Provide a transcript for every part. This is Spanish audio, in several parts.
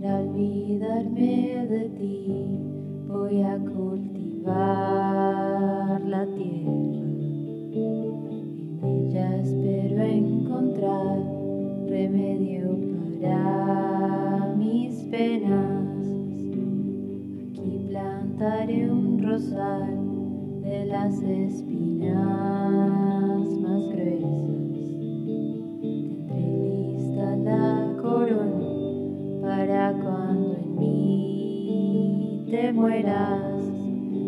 Para olvidarme de ti voy a cultivar la tierra. En ella espero encontrar remedio para mis penas. Aquí plantaré un rosal de las espinas más gruesas. Tendré lista la corona para cuando en mí te mueras,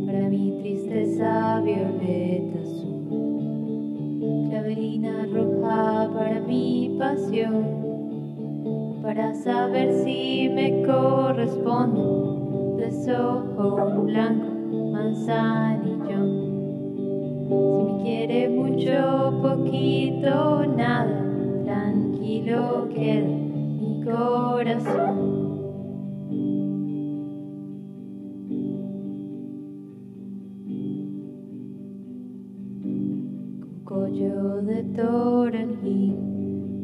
para mi tristeza violeta azul, clavelina roja para mi pasión, para saber si me corresponde, desojo blanco, manzanillón. Mucho, poquito, nada, tranquilo queda mi corazón. Collo de toronjil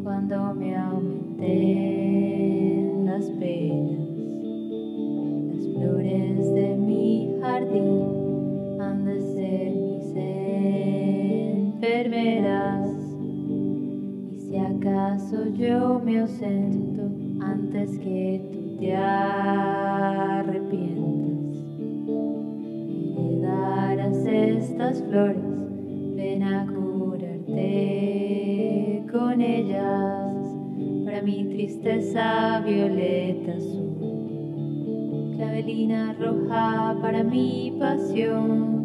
cuando me enfermeras. Y si acaso yo me ausento antes que tú te arrepientas, heredarás estas flores, ven a curarte con ellas. Para mi tristeza violeta azul, clavelina roja para mi pasión.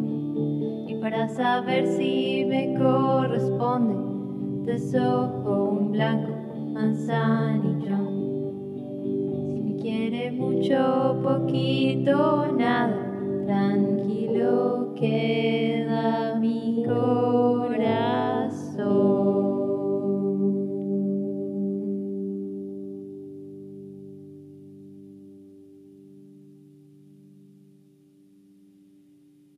Para saber si me corresponde, desojo un blanco manzanillón. Si me quiere mucho, poquito, nada, tranquilo queda mi corazón.